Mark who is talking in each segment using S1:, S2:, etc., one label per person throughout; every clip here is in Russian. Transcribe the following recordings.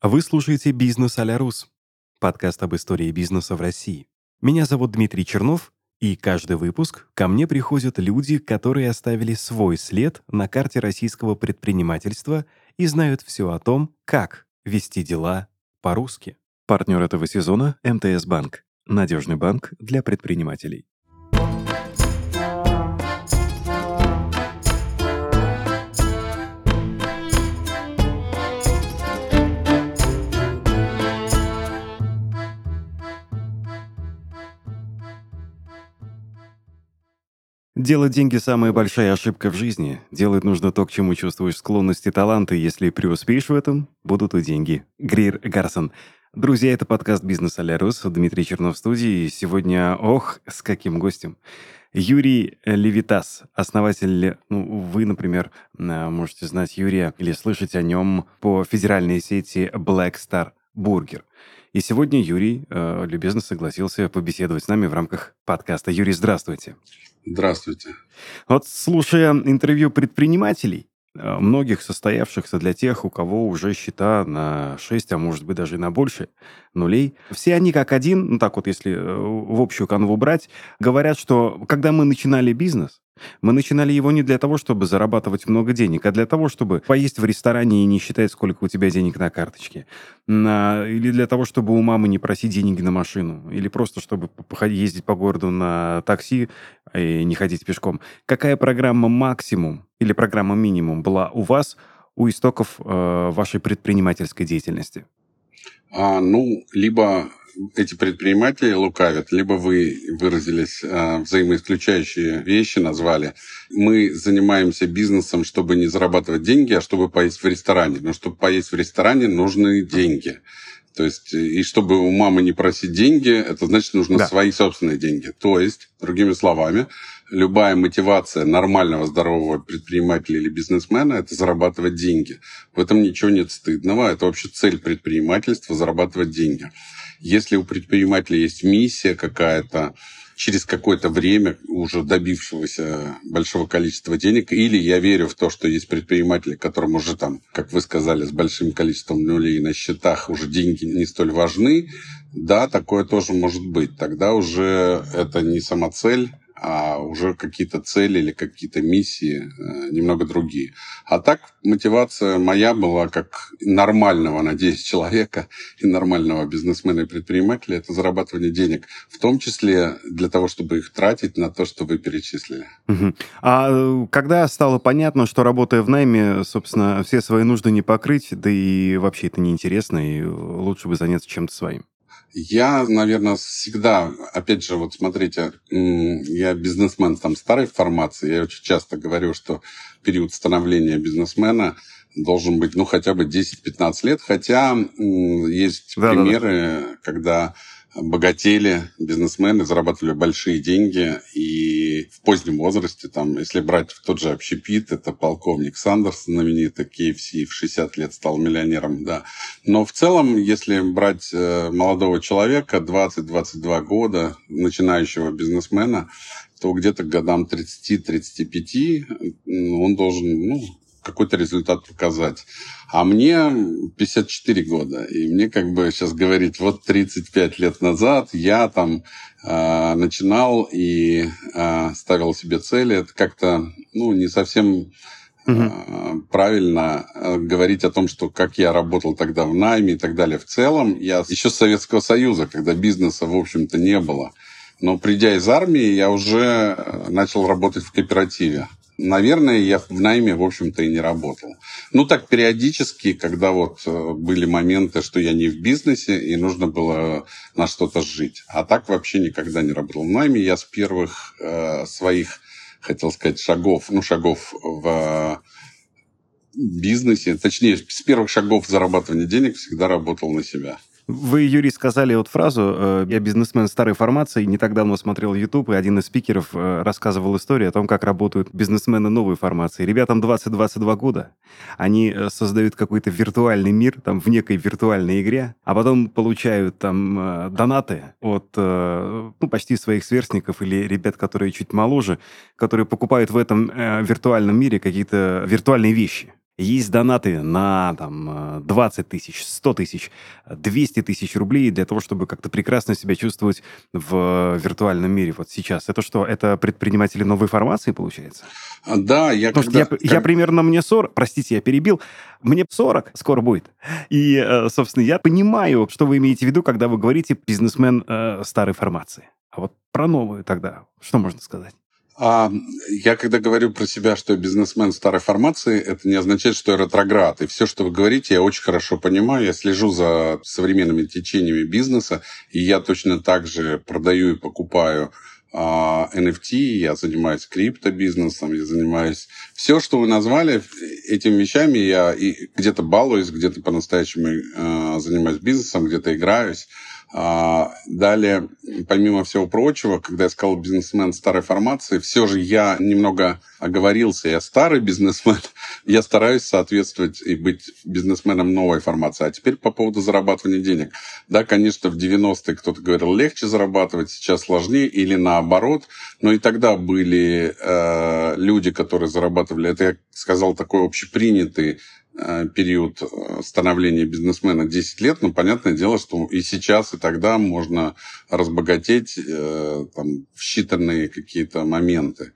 S1: Вы слушаете «Бизнес а Рус» — подкаст об истории бизнеса в России. Меня зовут Дмитрий Чернов, и каждый выпуск ко мне приходят люди, которые оставили свой след на карте российского предпринимательства и знают все о том, как вести дела по-русски. Партнер этого сезона — МТС Банк. Надежный банк для предпринимателей. Делать деньги – самая большая ошибка в жизни. Делать нужно то, к чему чувствуешь склонность и таланты. Если преуспеешь в этом, будут и деньги. Грир Гарсон. Друзья, это подкаст «Бизнес Алярус». Дмитрий Чернов в студии. И сегодня, ох, с каким гостем. Юрий Левитас, основатель, ну, вы, например, можете знать Юрия или слышать о нем по федеральной сети Black Star Burger. И сегодня Юрий э, любезно согласился побеседовать с нами в рамках подкаста. Юрий, здравствуйте.
S2: Здравствуйте.
S1: Вот слушая интервью предпринимателей, э, многих состоявшихся для тех, у кого уже счета на 6, а может быть даже и на больше нулей, все они как один, ну так вот если э, в общую канву брать, говорят, что когда мы начинали бизнес, мы начинали его не для того, чтобы зарабатывать много денег, а для того, чтобы поесть в ресторане и не считать, сколько у тебя денег на карточке. На... Или для того, чтобы у мамы не просить деньги на машину. Или просто, чтобы ездить по городу на такси и не ходить пешком. Какая программа максимум или программа минимум была у вас у истоков э, вашей предпринимательской деятельности?
S2: А, ну, либо эти предприниматели лукавят, либо вы выразились э, взаимоисключающие вещи, назвали. Мы занимаемся бизнесом, чтобы не зарабатывать деньги, а чтобы поесть в ресторане. Но чтобы поесть в ресторане, нужны деньги. То есть, и чтобы у мамы не просить деньги, это значит, нужно да. свои собственные деньги. То есть, другими словами, любая мотивация нормального, здорового предпринимателя или бизнесмена – это зарабатывать деньги. В этом ничего нет стыдного. Это вообще цель предпринимательства – зарабатывать деньги. Если у предпринимателя есть миссия какая-то, через какое-то время уже добившегося большого количества денег, или я верю в то, что есть предприниматели, которым уже там, как вы сказали, с большим количеством нулей на счетах уже деньги не столь важны, да, такое тоже может быть. Тогда уже это не самоцель, а уже какие-то цели или какие-то миссии э, немного другие. А так мотивация моя была как нормального, надеюсь, человека и нормального бизнесмена и предпринимателя – это зарабатывание денег, в том числе для того, чтобы их тратить на то, что вы перечислили.
S1: Угу. А э, когда стало понятно, что работая в найме, собственно, все свои нужды не покрыть, да и вообще это неинтересно, и лучше бы заняться чем-то своим?
S2: Я, наверное, всегда, опять же, вот смотрите, я бизнесмен там старой формации, я очень часто говорю, что период становления бизнесмена должен быть, ну, хотя бы 10-15 лет, хотя есть да, примеры, да, да. когда богатели, бизнесмены, зарабатывали большие деньги, и в позднем возрасте, там, если брать тот же общепит, это полковник Сандерс, знаменитый KFC, в 60 лет стал миллионером, да. Но в целом, если брать э, молодого человека, 20-22 года, начинающего бизнесмена, то где-то к годам 30-35 он должен, ну, какой-то результат показать. А мне 54 года, и мне как бы сейчас говорить, вот 35 лет назад я там э, начинал и э, ставил себе цели, это как-то, ну, не совсем угу. правильно говорить о том, что как я работал тогда в найме и так далее. В целом, я еще с Советского Союза, когда бизнеса, в общем-то, не было. Но придя из армии, я уже начал работать в кооперативе наверное, я в найме, в общем-то, и не работал. Ну, так периодически, когда вот э, были моменты, что я не в бизнесе, и нужно было на что-то жить. А так вообще никогда не работал в найме. Я с первых э, своих, хотел сказать, шагов, ну, шагов в бизнесе, точнее, с первых шагов зарабатывания денег всегда работал на себя.
S1: Вы, Юрий, сказали вот фразу э, «Я бизнесмен старой формации». Не так давно смотрел YouTube, и один из спикеров э, рассказывал историю о том, как работают бизнесмены новой формации. Ребятам 20-22 года. Они э, создают какой-то виртуальный мир там в некой виртуальной игре, а потом получают там донаты от ну, почти своих сверстников или ребят, которые чуть моложе, которые покупают в этом виртуальном мире какие-то виртуальные вещи. Есть донаты на там, 20 тысяч, 100 тысяч, 200 тысяч рублей для того, чтобы как-то прекрасно себя чувствовать в виртуальном мире вот сейчас. Это что, это предприниматели новой формации, получается?
S2: А, да, я
S1: Потому когда... что я, я примерно, мне 40, простите, я перебил, мне 40 скоро будет. И, э, собственно, я понимаю, что вы имеете в виду, когда вы говорите бизнесмен э, старой формации. А вот про новую тогда, что можно сказать?
S2: А я когда говорю про себя, что я бизнесмен старой формации, это не означает, что я ретроград. И все, что вы говорите, я очень хорошо понимаю. Я слежу за современными течениями бизнеса, и я точно так же продаю и покупаю а, NFT, я занимаюсь криптобизнесом, я занимаюсь... Все, что вы назвали, этими вещами я где-то балуюсь, где-то по-настоящему э, занимаюсь бизнесом, где-то играюсь. А, далее, помимо всего прочего, когда я сказал бизнесмен старой формации, все же я немного оговорился. Я старый бизнесмен, я стараюсь соответствовать и быть бизнесменом новой формации. А теперь по поводу зарабатывания денег. Да, конечно, в 90-е кто-то говорил, легче зарабатывать, сейчас сложнее или наоборот. Но и тогда были э, люди, которые зарабатывали, это я сказал такой общепринятый период э, становления бизнесмена 10 лет, но понятное дело, что и сейчас, и тогда можно разбогатеть э, там, в считанные какие-то моменты.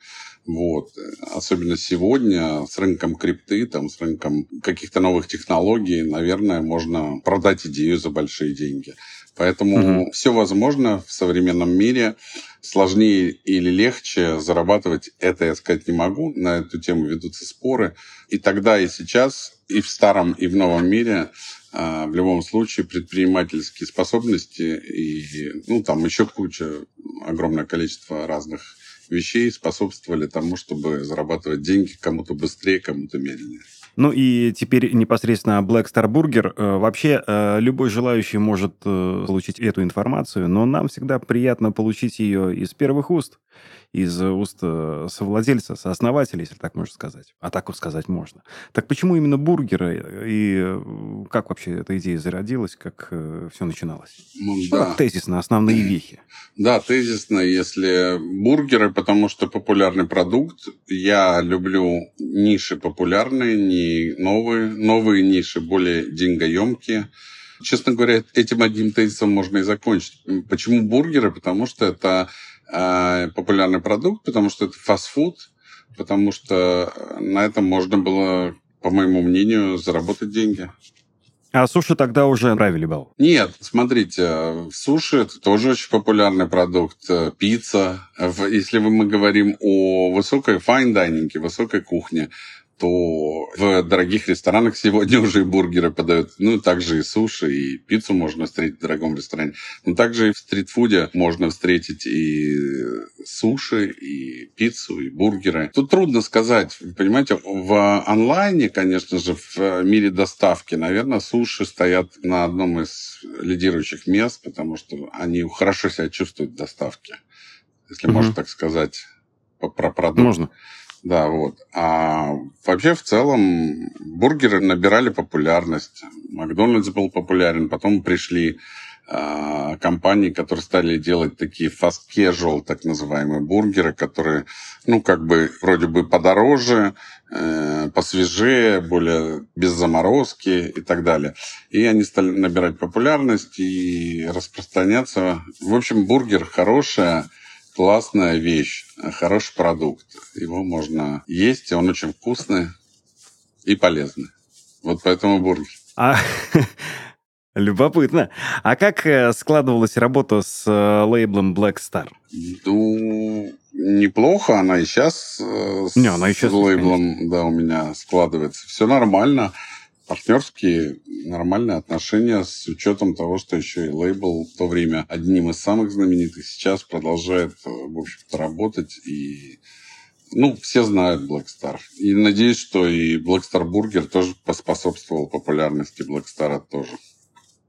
S2: Вот. Особенно сегодня с рынком крипты, там, с рынком каких-то новых технологий, наверное, можно продать идею за большие деньги. Поэтому угу. все возможно в современном мире. Сложнее или легче зарабатывать, это я сказать не могу. На эту тему ведутся споры. И тогда, и сейчас, и в старом, и в новом мире а, в любом случае предпринимательские способности и ну, там еще куча, огромное количество разных вещей способствовали тому, чтобы зарабатывать деньги кому-то быстрее, кому-то медленнее.
S1: Ну и теперь непосредственно Black Star Burger. Э, вообще, э, любой желающий может э, получить эту информацию, но нам всегда приятно получить ее из первых уст из уст совладельца, сооснователя, если так можно сказать. А так вот сказать можно. Так почему именно бургеры? И как вообще эта идея зародилась? Как все начиналось?
S2: Ну, да.
S1: Ну, тезисно, основные вехи.
S2: Да, тезисно, если бургеры, потому что популярный продукт. Я люблю ниши популярные, не новые. Новые ниши более деньгоемкие. Честно говоря, этим одним тезисом можно и закончить. Почему бургеры? Потому что это э, популярный продукт, потому что это фастфуд, потому что на этом можно было, по моему мнению, заработать деньги.
S1: А суши тогда уже правили бал?
S2: Нет, смотрите, суши это тоже очень популярный продукт. Пицца. Если мы говорим о высокой fine dining е, высокой кухне, то в дорогих ресторанах сегодня уже и бургеры подают. Ну, также и суши, и пиццу можно встретить в дорогом ресторане. Но также и в стритфуде можно встретить и суши, и пиццу, и бургеры. Тут трудно сказать. Понимаете, в онлайне, конечно же, в мире доставки, наверное, суши стоят на одном из лидирующих мест, потому что они хорошо себя чувствуют в доставке. Если угу. можно так сказать про продукт.
S1: Можно.
S2: Да, вот. А вообще в целом бургеры набирали популярность. Макдональдс был популярен, потом пришли э, компании, которые стали делать такие fast casual, так называемые бургеры, которые, ну, как бы вроде бы подороже, э, посвежее, более без заморозки и так далее. И они стали набирать популярность и распространяться. В общем, бургер хорошая классная вещь, хороший продукт. Его можно есть, он очень вкусный и полезный. Вот поэтому бургер.
S1: А, любопытно. А как э, складывалась работа с э, лейблом Black Star?
S2: Ну, неплохо. Она и сейчас э, с Не, она и сейчас, лейблом конечно. да, у меня складывается. Все нормально партнерские нормальные отношения с учетом того, что еще и лейбл в то время одним из самых знаменитых сейчас продолжает, э, в общем-то, работать и ну, все знают Black Star. И надеюсь, что и Black Star Burger тоже поспособствовал популярности Black Star тоже.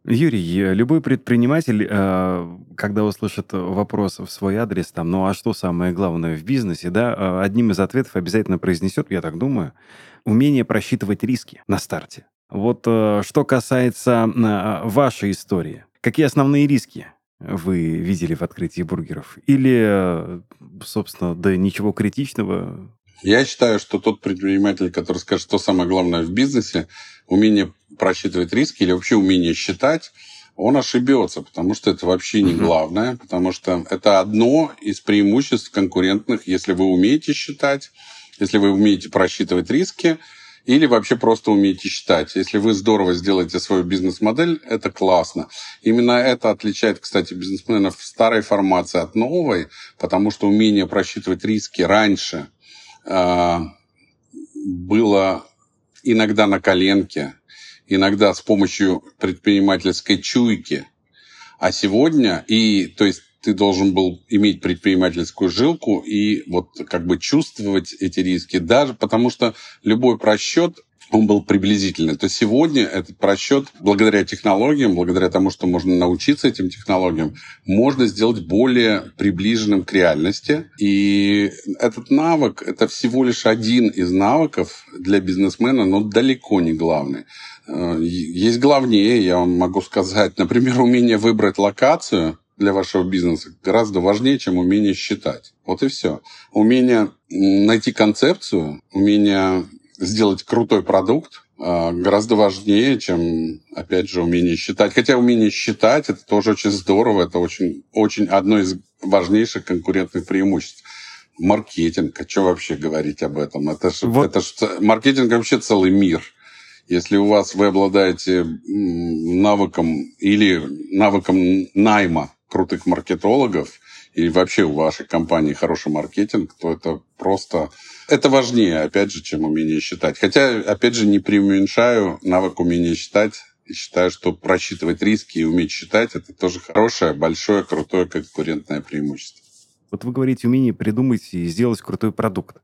S1: Юрий, любой предприниматель, э, когда услышит вопрос в свой адрес, там, ну а что самое главное в бизнесе, да, э, одним из ответов обязательно произнесет, я так думаю, умение просчитывать риски на старте. Вот э, что касается вашей истории, какие основные риски вы видели в открытии бургеров? Или, собственно, да ничего критичного,
S2: Я считаю, что тот предприниматель, который скажет, что самое главное в бизнесе, умение просчитывать риски или вообще умение считать, он ошибется, потому что это вообще не главное, потому что это одно из преимуществ конкурентных, если вы умеете считать, если вы умеете просчитывать риски, или вообще просто умеете считать. Если вы здорово сделаете свою бизнес-модель, это классно. Именно это отличает, кстати, бизнесменов старой формации от новой, потому что умение просчитывать риски раньше э, было иногда на коленке, иногда с помощью предпринимательской чуйки. А сегодня, и то есть ты должен был иметь предпринимательскую жилку и вот как бы чувствовать эти риски, даже потому что любой просчет он был приблизительный. То сегодня этот просчет, благодаря технологиям, благодаря тому, что можно научиться этим технологиям, можно сделать более приближенным к реальности. И этот навык – это всего лишь один из навыков для бизнесмена, но далеко не главный. Э, есть главнее, я вам могу сказать, например, умение выбрать локацию – для вашего бизнеса гораздо важнее, чем умение считать. Вот и все. Умение найти концепцию, умение сделать крутой продукт а, гораздо важнее, чем, опять же, умение считать. Хотя умение считать это тоже очень здорово, это очень, очень одно из важнейших конкурентных преимуществ. Маркетинг, а что вообще говорить об этом? Это же, вот. это же маркетинг вообще целый мир. Если у вас вы обладаете навыком или навыком найма крутых маркетологов и вообще у вашей компании хороший маркетинг, то это просто... Это важнее, опять же, чем умение считать. Хотя, опять же, не преуменьшаю навык умения считать и считаю, что просчитывать риски и уметь считать – это тоже хорошее, большое, крутое конкурентное преимущество.
S1: Вот вы говорите умение придумать и сделать крутой продукт.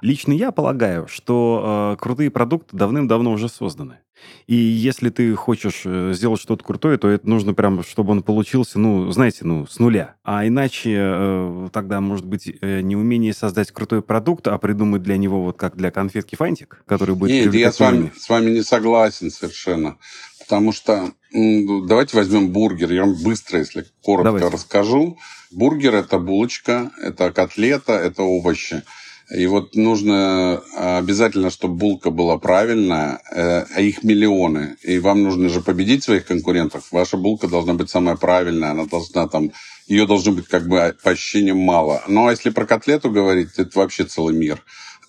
S1: Лично я полагаю, что э, крутые продукты давным-давно уже созданы. И если ты хочешь э, сделать что-то крутое, то это нужно прям, чтобы он получился, ну, знаете, ну, с нуля. А иначе э, тогда, может быть, э, не умение создать крутой продукт, а придумать для него вот как для конфетки фантик, который будет...
S2: Нет, я с вами, с вами не согласен совершенно. Потому что давайте возьмем бургер. Я вам быстро, если коротко давайте. расскажу. Бургер – это булочка, это котлета, это овощи. И вот нужно обязательно, чтобы булка была правильная, э, а их миллионы. И вам нужно же победить своих конкурентов. Ваша булка должна быть самая правильная, она должна там, ее должно быть как бы по ощущениям мало. Ну а если про котлету говорить, это вообще целый мир.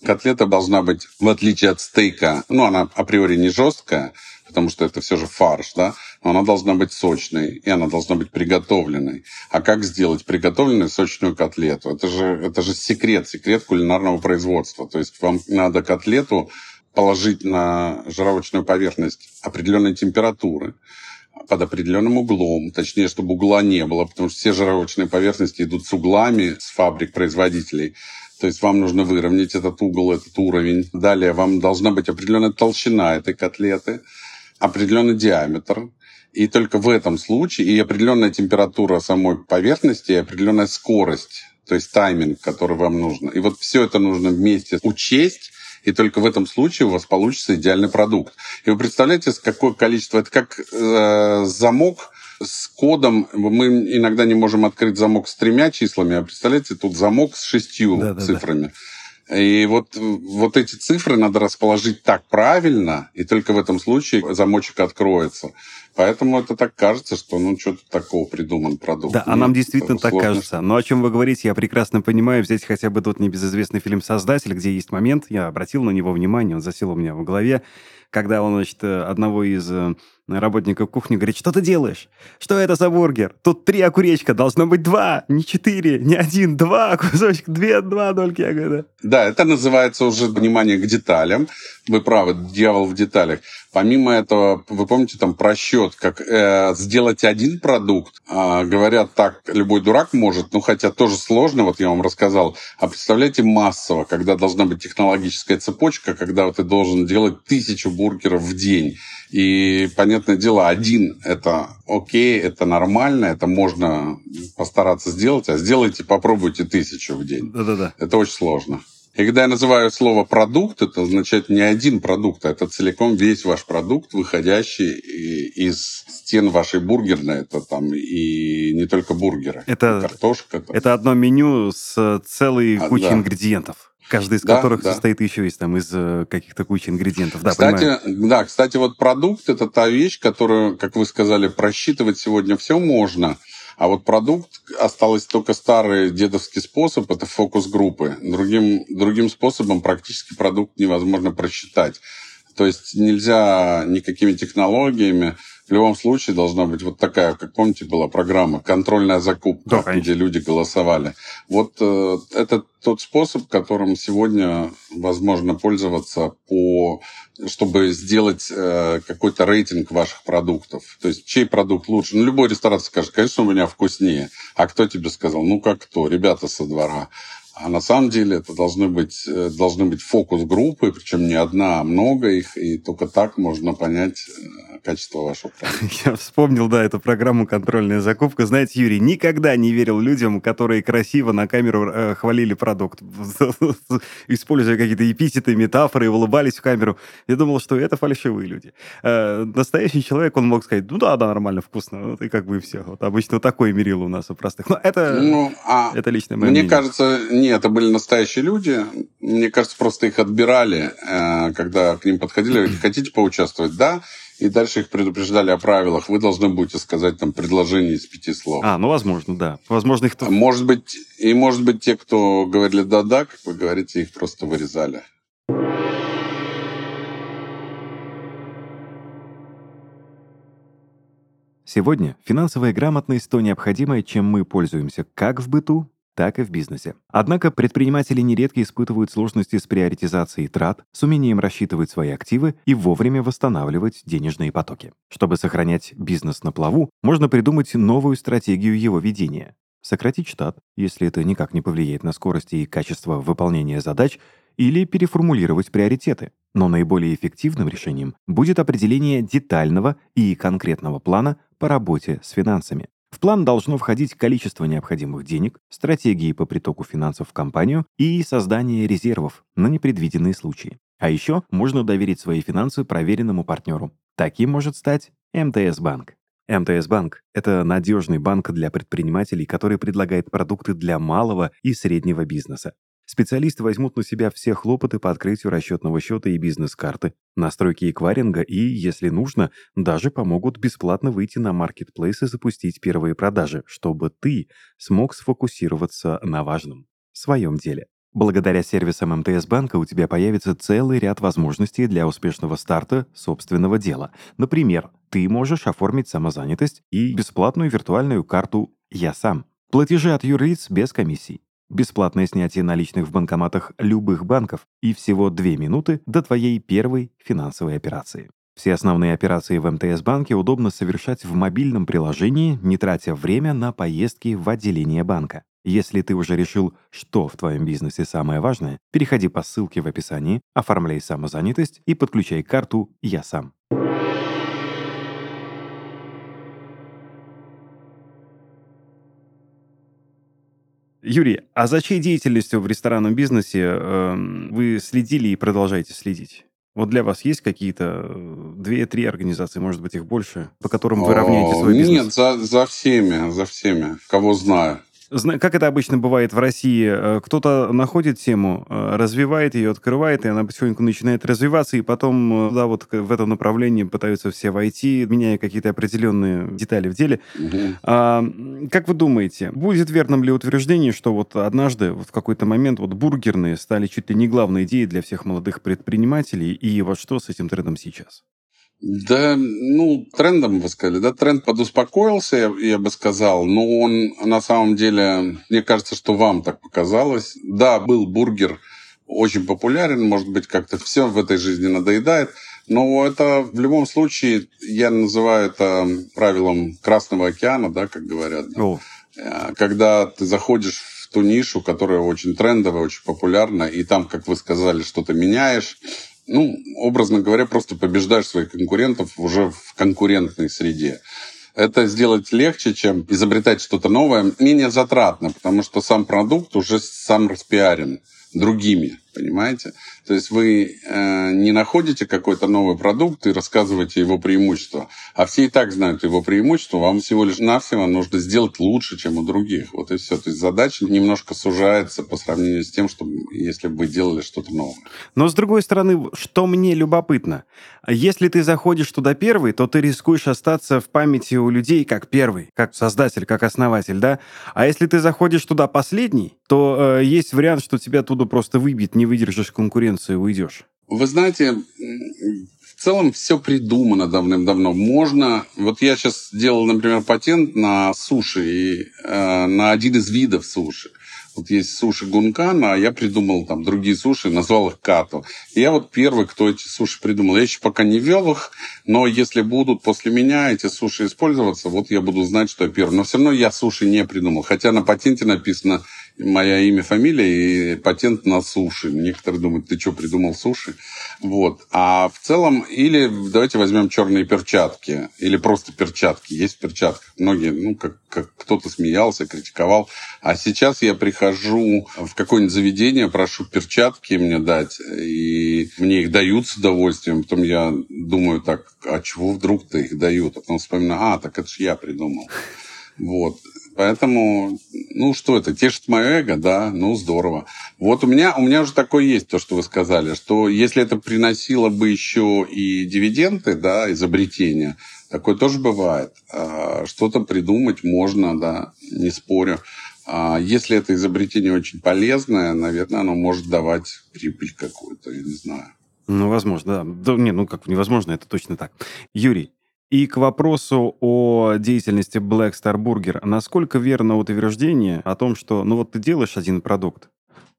S2: Котлета должна быть, в отличие от стейка, ну она априори не жесткая, потому что это все же фарш, да, но она должна быть сочной, и она должна быть приготовленной. А как сделать приготовленную сочную котлету? Это же, это же секрет, секрет кулинарного производства. То есть вам надо котлету положить на жировочную поверхность определенной температуры, под определенным углом, точнее, чтобы угла не было, потому что все жировочные поверхности идут с углами с фабрик производителей. То есть вам нужно выровнять этот угол, этот уровень. Далее вам должна быть определенная толщина этой котлеты определенный диаметр, и только в этом случае и определенная температура самой поверхности, и определенная скорость, то есть тайминг, который вам нужно. И вот все это нужно вместе учесть, и только в этом случае у вас получится идеальный продукт. И вы представляете, какое количество... Это как э, замок с кодом. Мы иногда не можем открыть замок с тремя числами, а представляете, тут замок с шестью да, цифрами. Да, да. И вот, вот эти цифры надо расположить так правильно, и только в этом случае замочек откроется. Поэтому это так кажется, что ну что-то такого придуман продукт.
S1: Да, а нам действительно так кажется. Но о чем вы говорите, я прекрасно понимаю. Взять хотя бы тот небезызвестный фильм «Создатель», где есть момент, я обратил на него внимание, он засел у меня в голове, когда он, значит, одного из э, работников кухни говорит, что ты делаешь? Что это за бургер? Тут три окуречка, должно быть два, не четыре, не один, два кусочка, две, два дольки. Я говорю,
S2: да. да, это называется уже внимание к деталям. Вы правы, дьявол в деталях. Помимо этого, вы помните там просчет, как э, сделать один продукт. Э, говорят так, любой дурак может, ну хотя тоже сложно, вот я вам рассказал. А представляете массово, когда должна быть технологическая цепочка, когда ты должен делать тысячу бургеров в день. И, понятное дело, один – это окей, это нормально, это можно постараться сделать, а сделайте, попробуйте тысячу в день.
S1: Да-да-да.
S2: Это очень сложно. И когда я называю слово продукт, это означает не один продукт, а это целиком весь ваш продукт, выходящий из стен вашей бургерной. Это там и не только бургеры.
S1: Это, картошка. Там. Это одно меню с целой а, кучей да. ингредиентов. Каждый из да, которых да. состоит еще из, там, из э, каких-то кучи ингредиентов. Да,
S2: кстати, понимаю. да, кстати, вот продукт – это та вещь, которую, как вы сказали, просчитывать сегодня все можно. А вот продукт осталось только старый дедовский способ, это фокус-группы. Другим, другим способом практически продукт невозможно просчитать. То есть нельзя никакими технологиями в любом случае должна быть вот такая, как помните, была программа «Контрольная закупка», да, где люди голосовали. Вот э, это тот способ, которым сегодня возможно пользоваться, по, чтобы сделать э, какой-то рейтинг ваших продуктов. То есть, чей продукт лучше. Ну, любой ресторан скажет, конечно, у меня вкуснее. А кто тебе сказал? Ну, как кто? Ребята со двора. А на самом деле это должны быть, э, должны быть фокус-группы, причем не одна, а много их, и только так можно понять э, качество вашего продукта.
S1: Я вспомнил, да, эту программу «Контрольная закупка». Знаете, Юрий, никогда не верил людям, которые красиво на камеру э, хвалили продукт, используя какие-то эпитеты, метафоры, и улыбались в камеру. Я думал, что это фальшивые люди. Э, настоящий человек, он мог сказать, ну да, да, нормально, вкусно, вот, и как бы и все. Вот обычно такое мерило у нас у простых. Но это, ну, а это личное
S2: мое Мне мнение. кажется, нет, это были настоящие люди. Мне кажется, просто их отбирали, э, когда к ним подходили. Хотите поучаствовать? Да. И дальше их предупреждали о правилах. Вы должны будете сказать там предложение из пяти слов.
S1: А, ну, возможно, да. Возможно, их...
S2: Может быть, и может быть, те, кто говорили «да-да», как вы говорите, их просто вырезали.
S1: Сегодня финансовая грамотность то необходимое, чем мы пользуемся как в быту, так и в бизнесе. Однако предприниматели нередко испытывают сложности с приоритизацией трат, с умением рассчитывать свои активы и вовремя восстанавливать денежные потоки. Чтобы сохранять бизнес на плаву, можно придумать новую стратегию его ведения. Сократить штат, если это никак не повлияет на скорость и качество выполнения задач, или переформулировать приоритеты. Но наиболее эффективным решением будет определение детального и конкретного плана по работе с финансами. В план должно входить количество необходимых денег, стратегии по притоку финансов в компанию и создание резервов на непредвиденные случаи. А еще можно доверить свои финансы проверенному партнеру. Таким может стать МТС Банк. МТС Банк — это надежный банк для предпринимателей, который предлагает продукты для малого и среднего бизнеса. Специалисты возьмут на себя все хлопоты по открытию расчетного счета и бизнес-карты, настройки эквайринга и, если нужно, даже помогут бесплатно выйти на маркетплейс и запустить первые продажи, чтобы ты смог сфокусироваться на важном — своем деле. Благодаря сервисам МТС банка у тебя появится целый ряд возможностей для успешного старта собственного дела. Например, ты можешь оформить самозанятость и бесплатную виртуальную карту «Я сам». Платежи от юрлиц без комиссий бесплатное снятие наличных в банкоматах любых банков и всего 2 минуты до твоей первой финансовой операции. Все основные операции в МТС-банке удобно совершать в мобильном приложении, не тратя время на поездки в отделение банка. Если ты уже решил, что в твоем бизнесе самое важное, переходи по ссылке в описании, оформляй самозанятость и подключай карту «Я сам». Юрий, а за чьей деятельностью в ресторанном бизнесе э, вы следили и продолжаете следить? Вот для вас есть какие-то э, две-три организации, может быть, их больше, по которым вы равняете свой бизнес?
S2: Нет, за, за всеми, за всеми, кого знаю.
S1: Как это обычно бывает в России? Э, кто-то находит тему, э, развивает ее, открывает, и она потихоньку начинает развиваться, и потом, э, да, вот в этом направлении пытаются все войти, меняя какие-то определенные детали в деле. Угу. А, как вы думаете, будет верным ли утверждение, что вот однажды, вот в какой-то момент, вот бургерные стали чуть ли не главной идеей для всех молодых предпринимателей, и вот что с этим трендом сейчас?
S2: Да, ну, трендом вы сказали, да, тренд подуспокоился, я, я бы сказал, но он на самом деле, мне кажется, что вам так показалось. Да, был бургер очень популярен, может быть, как-то все в этой жизни надоедает, но это в любом случае, я называю это правилом Красного океана, да, как говорят. Да. Э, когда ты заходишь в ту нишу, которая очень трендовая, очень популярна, и там, как вы сказали, что-то меняешь, ну, образно говоря, просто побеждаешь своих конкурентов уже в конкурентной среде. Это сделать легче, чем изобретать что-то новое, менее затратно, потому что сам продукт уже сам распиарен другими. Понимаете? То есть вы э, не находите какой-то новый продукт и рассказываете его преимущества, а все и так знают его преимущества, вам всего лишь навсего нужно сделать лучше, чем у других. Вот и все. То есть задача немножко сужается по сравнению с тем, что если бы делали что-то новое.
S1: Но с другой стороны, что мне любопытно, если ты заходишь туда первый, то ты рискуешь остаться в памяти у людей как первый, как создатель, как основатель, да? А если ты заходишь туда последний, то э, есть вариант, что тебя оттуда просто выбьет, не выдержишь конкуренции, уйдешь.
S2: Вы знаете, в целом все придумано давным-давно. Можно... Вот я сейчас делал, например, патент на суши, и, э, на один из видов суши. Вот есть суши Гункан, а я придумал там другие суши, назвал их Като. И я вот первый, кто эти суши придумал. Я еще пока не вел их, но если будут после меня эти суши использоваться, вот я буду знать, что я первый. Но все равно я суши не придумал. Хотя на патенте написано моя имя, фамилия и патент на суши. Некоторые думают, ты что, придумал суши? Вот. А в целом, или давайте возьмем черные перчатки, или просто перчатки. Есть в перчатках. Многие, ну, как, как кто-то смеялся, критиковал. А сейчас я прихожу в какое-нибудь заведение, прошу перчатки мне дать, и мне их дают с удовольствием. Потом я думаю, так, а чего вдруг-то их дают? А потом вспоминаю, а, так это же я придумал. Вот. Поэтому, ну что это, тешит мое эго, да, ну здорово. Вот у меня, у меня уже такое есть, то, что вы сказали, что если это приносило бы еще и дивиденды, да, изобретения, такое тоже бывает. А, что-то придумать можно, да, не спорю. А если это изобретение очень полезное, наверное, оно может давать прибыль какую-то, я не знаю.
S1: Ну, возможно, да. да. Не, ну как невозможно, это точно так. Юрий, и к вопросу о деятельности Black Star Burger. Насколько верно утверждение о том, что ну вот ты делаешь один продукт,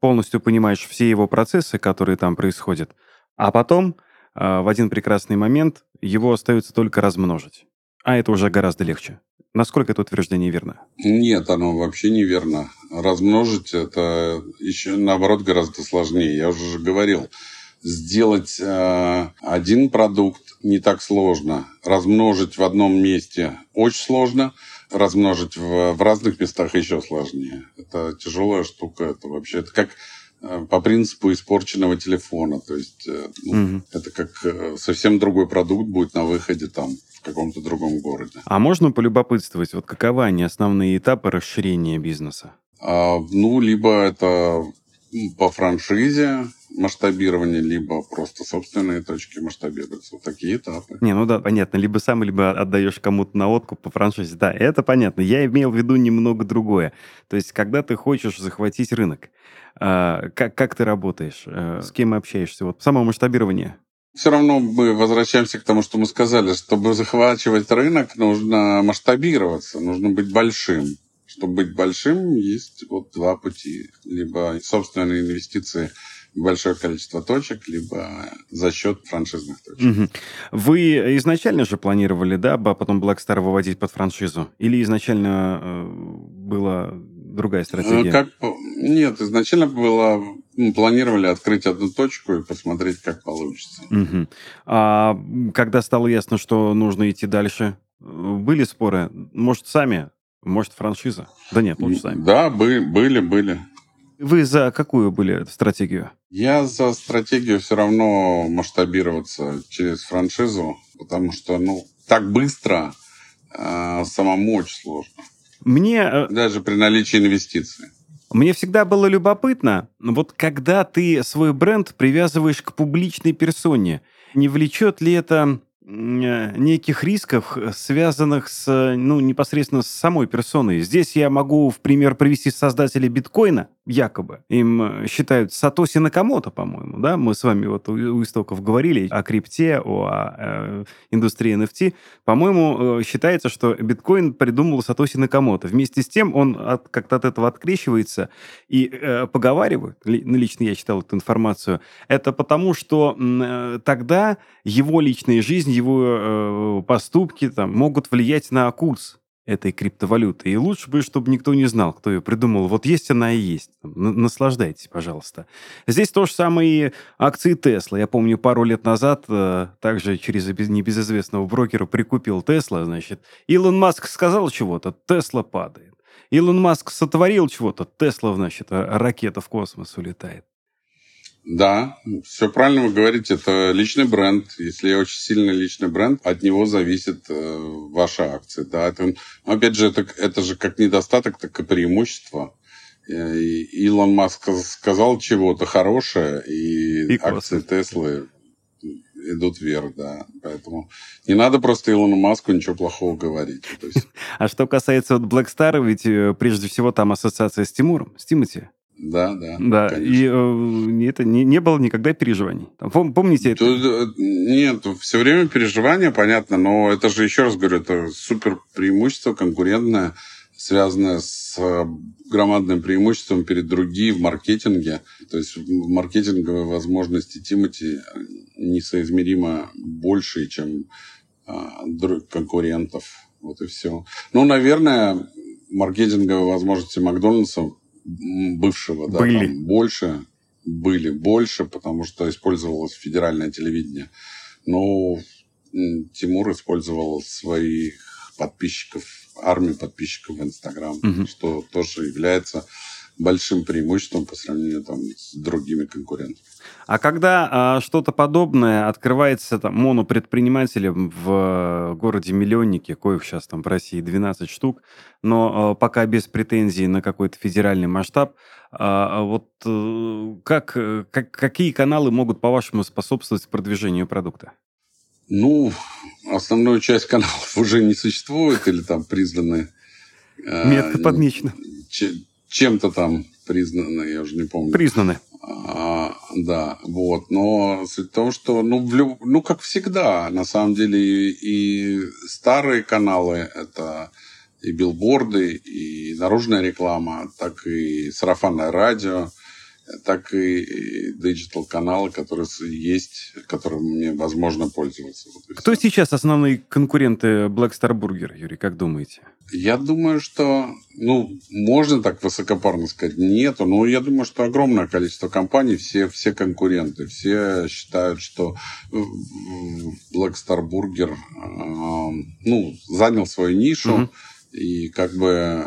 S1: полностью понимаешь все его процессы, которые там происходят, а потом э, в один прекрасный момент его остается только размножить. А это уже гораздо легче. Насколько это утверждение верно?
S2: Нет, оно вообще не верно. Размножить это еще наоборот гораздо сложнее. Я уже говорил, сделать э, один продукт не так сложно. Размножить в одном месте очень сложно. Размножить в, в разных местах еще сложнее. Это тяжелая штука. Это вообще это как э, по принципу испорченного телефона. То есть э, ну, угу. это как э, совсем другой продукт будет на выходе там в каком-то другом городе.
S1: А можно полюбопытствовать, вот каковы они основные этапы расширения бизнеса?
S2: А, ну, либо это по франшизе, масштабирования, либо просто собственные точки масштабируются. Вот такие этапы.
S1: Не, ну да, понятно. Либо сам, либо отдаешь кому-то на откуп по франшизе. Да, это понятно. Я имел в виду немного другое. То есть, когда ты хочешь захватить рынок, а, как, как ты работаешь, а, с кем общаешься? Вот само масштабирование.
S2: Все равно мы возвращаемся к тому, что мы сказали. Чтобы захватывать рынок, нужно масштабироваться, нужно быть большим. Чтобы быть большим, есть вот два пути. Либо собственные инвестиции – большое количество точек, либо за счет франшизных точек. Угу.
S1: Вы изначально же планировали, да, потом Blackstar выводить под франшизу? Или изначально э, была другая стратегия?
S2: Как... Нет, изначально было планировали открыть одну точку и посмотреть, как получится.
S1: Угу. А когда стало ясно, что нужно идти дальше, были споры? Может, сами? Может, франшиза? Да нет, лучше сами.
S2: Да, были, были, были.
S1: Вы за какую были стратегию?
S2: Я за стратегию все равно масштабироваться через франшизу, потому что, ну, так быстро э, самому очень сложно.
S1: Мне... Э,
S2: Даже при наличии инвестиций.
S1: Мне всегда было любопытно, вот когда ты свой бренд привязываешь к публичной персоне, не влечет ли это неких рисков, э, связанных с, э, ну, непосредственно с самой персоной. Здесь я могу в пример привести создателя биткоина, якобы. Им считают Сатоси Накамото, по-моему, да? Мы с вами вот у истоков говорили о крипте, о, о индустрии NFT. По-моему, считается, что биткоин придумал Сатоси Накамото. Вместе с тем он от, как-то от этого открещивается и э, поговаривают, ну, лично я читал эту информацию, это потому, что э, тогда его личная жизнь, его э, поступки там, могут влиять на курс этой криптовалюты. И лучше бы, чтобы никто не знал, кто ее придумал. Вот есть она и есть. Наслаждайтесь, пожалуйста. Здесь то же самое и акции Тесла. Я помню, пару лет назад э, также через небезызвестного брокера прикупил Тесла. Значит, Илон Маск сказал чего-то, Тесла падает. Илон Маск сотворил чего-то, Тесла, значит, ракета в космос улетает.
S2: Да, все правильно вы говорите, это личный бренд. Если очень сильный личный бренд, от него зависит э, ваша акция. Да, это, опять же, это, это же как недостаток, так и преимущество. Э, и Илон Маск сказал чего-то хорошее, и, и акции Теслы идут вверх, да. Поэтому не надо просто Илону Маску ничего плохого говорить.
S1: А что касается вот Black Star, ведь э, прежде всего там ассоциация с Тимуром, с Тимати.
S2: Да, да.
S1: Да, конечно. и э, это не, не было никогда переживаний. Там, помните это?
S2: Тут, нет, все время переживания, понятно, но это же, еще раз говорю, это супер преимущество конкурентное, связанное с э, громадным преимуществом перед другими в маркетинге. То есть маркетинговые возможности Тимати несоизмеримо больше, чем а, конкурентов. Вот и все. Ну, наверное, маркетинговые возможности Макдональдса бывшего, да, были. Там больше, были больше, потому что использовалось федеральное телевидение. Но Тимур использовал своих подписчиков, армию подписчиков в Инстаграм, угу. что тоже является большим преимуществом по сравнению там, с другими конкурентами.
S1: А когда а, что-то подобное открывается там, монопредпринимателям в городе Миллионнике, коих сейчас там в России 12 штук, но а, пока без претензий на какой-то федеральный масштаб, а, а вот а, как, как, какие каналы могут, по-вашему, способствовать продвижению продукта?
S2: Ну, основную часть каналов уже не существует или там признаны...
S1: Метко подмечено
S2: чем-то там признаны, я уже не помню.
S1: Признаны.
S2: А, да, вот. Но суть в том, что, ну, в люб... ну, как всегда, на самом деле, и, и старые каналы, это и билборды, и наружная реклама, так и сарафанное радио, так и digital-каналы, которые есть, которыми мне возможно пользоваться.
S1: Вот Кто сейчас основные конкуренты Black Star Burger, Юрий, как думаете?
S2: Я думаю, что, ну, можно так высокопарно сказать, нету, но я думаю, что огромное количество компаний, все, все конкуренты, все считают, что Black Star Burger, э, ну, занял свою нишу, угу. и как бы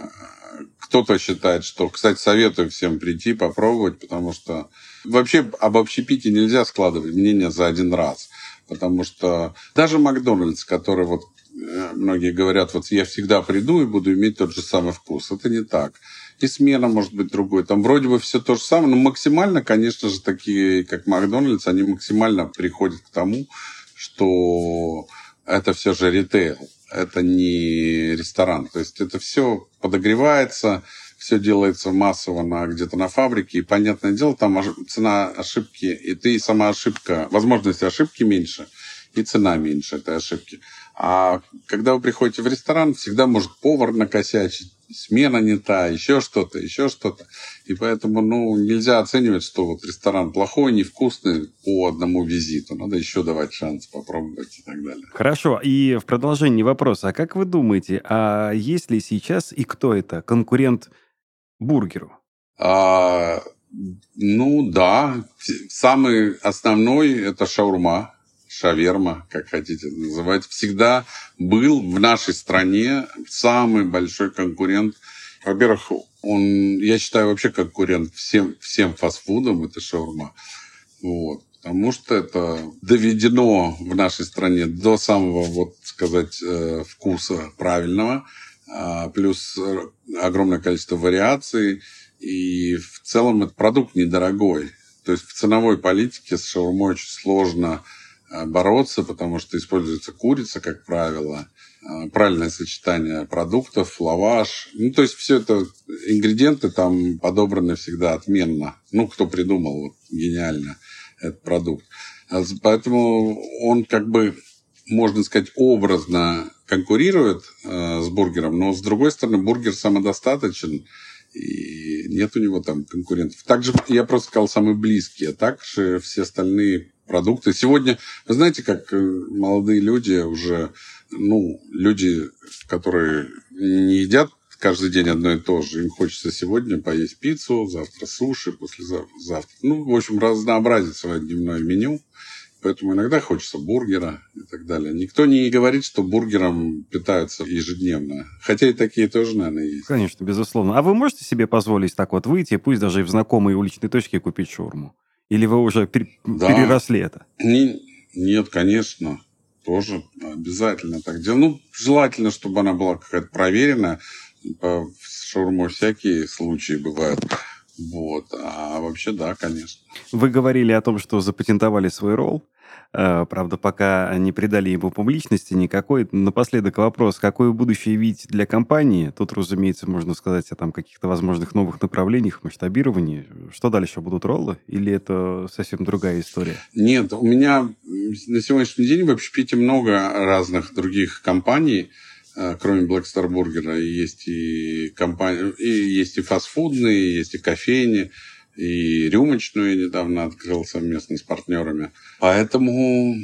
S2: кто-то считает, что, кстати, советую всем прийти, попробовать, потому что вообще об общепите нельзя складывать мнение за один раз. Потому что даже Макдональдс, который вот э, многие говорят, вот я всегда приду и буду иметь тот же самый вкус. Это не так. И смена может быть другой. Там вроде бы все то же самое, но максимально, конечно же, такие, как Макдональдс, они максимально приходят к тому, что это все же ритейл это не ресторан. То есть это все подогревается, все делается массово на, где-то на фабрике, и, понятное дело, там цена ошибки, и ты сама ошибка, возможность ошибки меньше, и цена меньше этой ошибки. А когда вы приходите в ресторан, всегда может повар накосячить, смена не та, еще что-то, еще что-то. И поэтому, ну, нельзя оценивать, что вот ресторан плохой, невкусный по одному визиту. Надо еще давать шанс попробовать и так далее.
S1: Хорошо. И в продолжении вопроса, а как вы думаете, а есть ли сейчас и кто это конкурент бургеру?
S2: А, ну, да. Самый основной – это шаурма шаверма, как хотите называть, всегда был в нашей стране самый большой конкурент. Во-первых, он, я считаю, вообще конкурент всем, всем фастфудам, это шаурма. Вот. Потому что это доведено в нашей стране до самого, вот сказать, э, вкуса правильного, а, плюс огромное количество вариаций. И в целом этот продукт недорогой. То есть в ценовой политике с шаурмой очень сложно бороться, потому что используется курица, как правило, э, правильное сочетание продуктов, лаваш. Ну, то есть все это ингредиенты там подобраны всегда отменно. Ну, кто придумал вот, гениально этот продукт. А поэтому он как бы, можно сказать, образно конкурирует э, с бургером, но с другой стороны бургер самодостаточен, и нет у него там конкурентов. Также я просто сказал самые близкие, а так же все остальные продукты. Сегодня, знаете, как э, молодые люди уже, ну, люди, которые не едят каждый день одно и то же. Им хочется сегодня поесть пиццу, завтра суши, послезавтра. Ну, в общем, разнообразить свое дневное меню. Поэтому иногда хочется бургера и так далее. Никто не говорит, что бургером питаются ежедневно. Хотя и такие тоже, наверное, есть.
S1: Конечно, безусловно. А вы можете себе позволить так вот выйти, пусть даже и в знакомой уличной точке купить шаурму? Или вы уже пер... да. переросли это?
S2: Не, нет, конечно. Тоже обязательно так делать. Ну, желательно, чтобы она была какая-то проверенная. По шаурмой всякие случаи бывают. Вот. А вообще, да, конечно.
S1: Вы говорили о том, что запатентовали свой ролл. Э, правда, пока не придали ему публичности никакой. Напоследок вопрос, какое будущее видите для компании? Тут, разумеется, можно сказать о там каких-то возможных новых направлениях, масштабировании. Что дальше, будут роллы? Или это совсем другая история?
S2: Нет, у меня на сегодняшний день в общепите много разных других компаний, э, кроме Black Star Burger. Есть и, компании, и есть и фастфудные, есть и кофейни и рюмочную я недавно открыл совместно с партнерами. Поэтому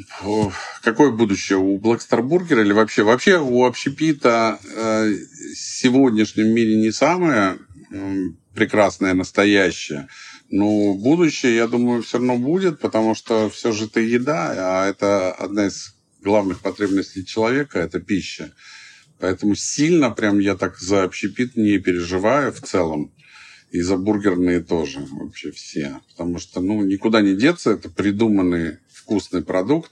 S2: какое будущее у Black Star Burger или вообще? Вообще у общепита э, в сегодняшнем мире не самое прекрасное, настоящее. Но будущее, я думаю, все равно будет, потому что все же это еда, а это одна из главных потребностей человека, это пища. Поэтому сильно прям я так за общепит не переживаю в целом. И за бургерные тоже вообще все. Потому что, ну, никуда не деться. Это придуманный вкусный продукт.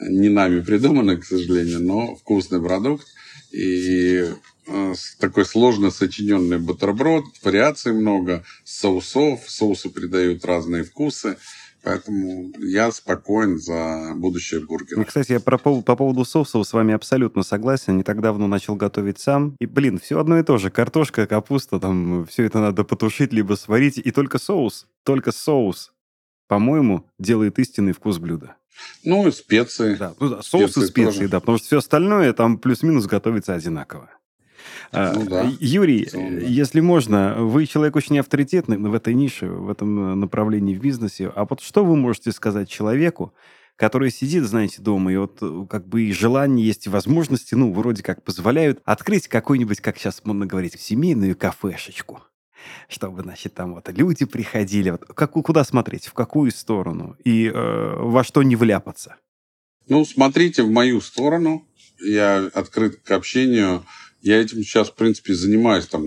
S2: Не нами придуманный, к сожалению, но вкусный продукт. И э, такой сложно сочиненный бутерброд, вариаций много, соусов, соусы придают разные вкусы. Поэтому я спокоен за будущее бургера.
S1: Ну, кстати, я про, по, по поводу соусов с вами абсолютно согласен. Не так давно начал готовить сам. И, блин, все одно и то же. Картошка, капуста, там все это надо потушить, либо сварить. И только соус, только соус, по-моему, делает истинный вкус блюда.
S2: Ну, и специи.
S1: Да, ну, да соус специи и специи, тоже. да. Потому что все остальное там плюс-минус готовится одинаково. А, ну, да. Юрий, да. если можно, вы человек очень авторитетный в этой нише, в этом э, направлении в бизнесе. А вот что вы можете сказать человеку, который сидит, знаете, дома, и вот э, как бы и желание есть, и возможности, ну, вроде как позволяют открыть какой-нибудь, как сейчас модно говорить, семейную кафешечку? чтобы, значит, там вот люди приходили. Вот, как, куда смотреть, в какую сторону и э, во что не вляпаться?
S2: Ну, смотрите в мою сторону. Я открыт к общению я этим сейчас, в принципе, занимаюсь там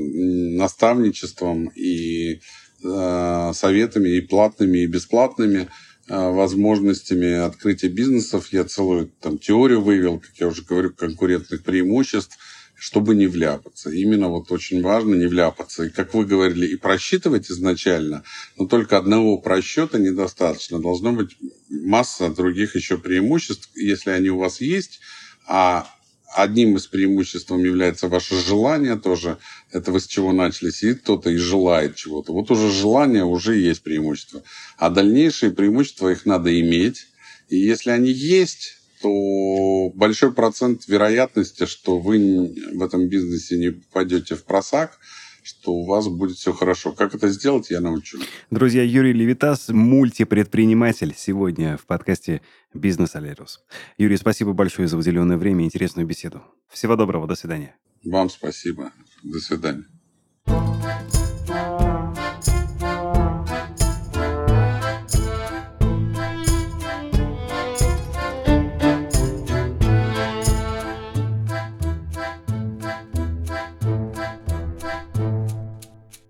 S2: наставничеством и э, советами и платными, и бесплатными э, возможностями открытия бизнесов. Я целую там теорию вывел, как я уже говорю, конкурентных преимуществ, чтобы не вляпаться. Именно вот очень важно не вляпаться. И, как вы говорили, и просчитывать изначально, но только одного просчета недостаточно. Должно быть масса других еще преимуществ, если они у вас есть, а одним из преимуществ является ваше желание тоже. Это вы с чего начали. Сидит кто-то и желает чего-то. Вот уже желание уже есть преимущество. А дальнейшие преимущества их надо иметь. И если они есть, то большой процент вероятности, что вы в этом бизнесе не попадете в просак – что у вас будет все хорошо. Как это сделать, я научу.
S1: Друзья, Юрий Левитас, мультипредприниматель, сегодня в подкасте «Бизнес Алерус». Юрий, спасибо большое за уделенное время и интересную беседу. Всего доброго, до свидания.
S2: Вам спасибо. До свидания.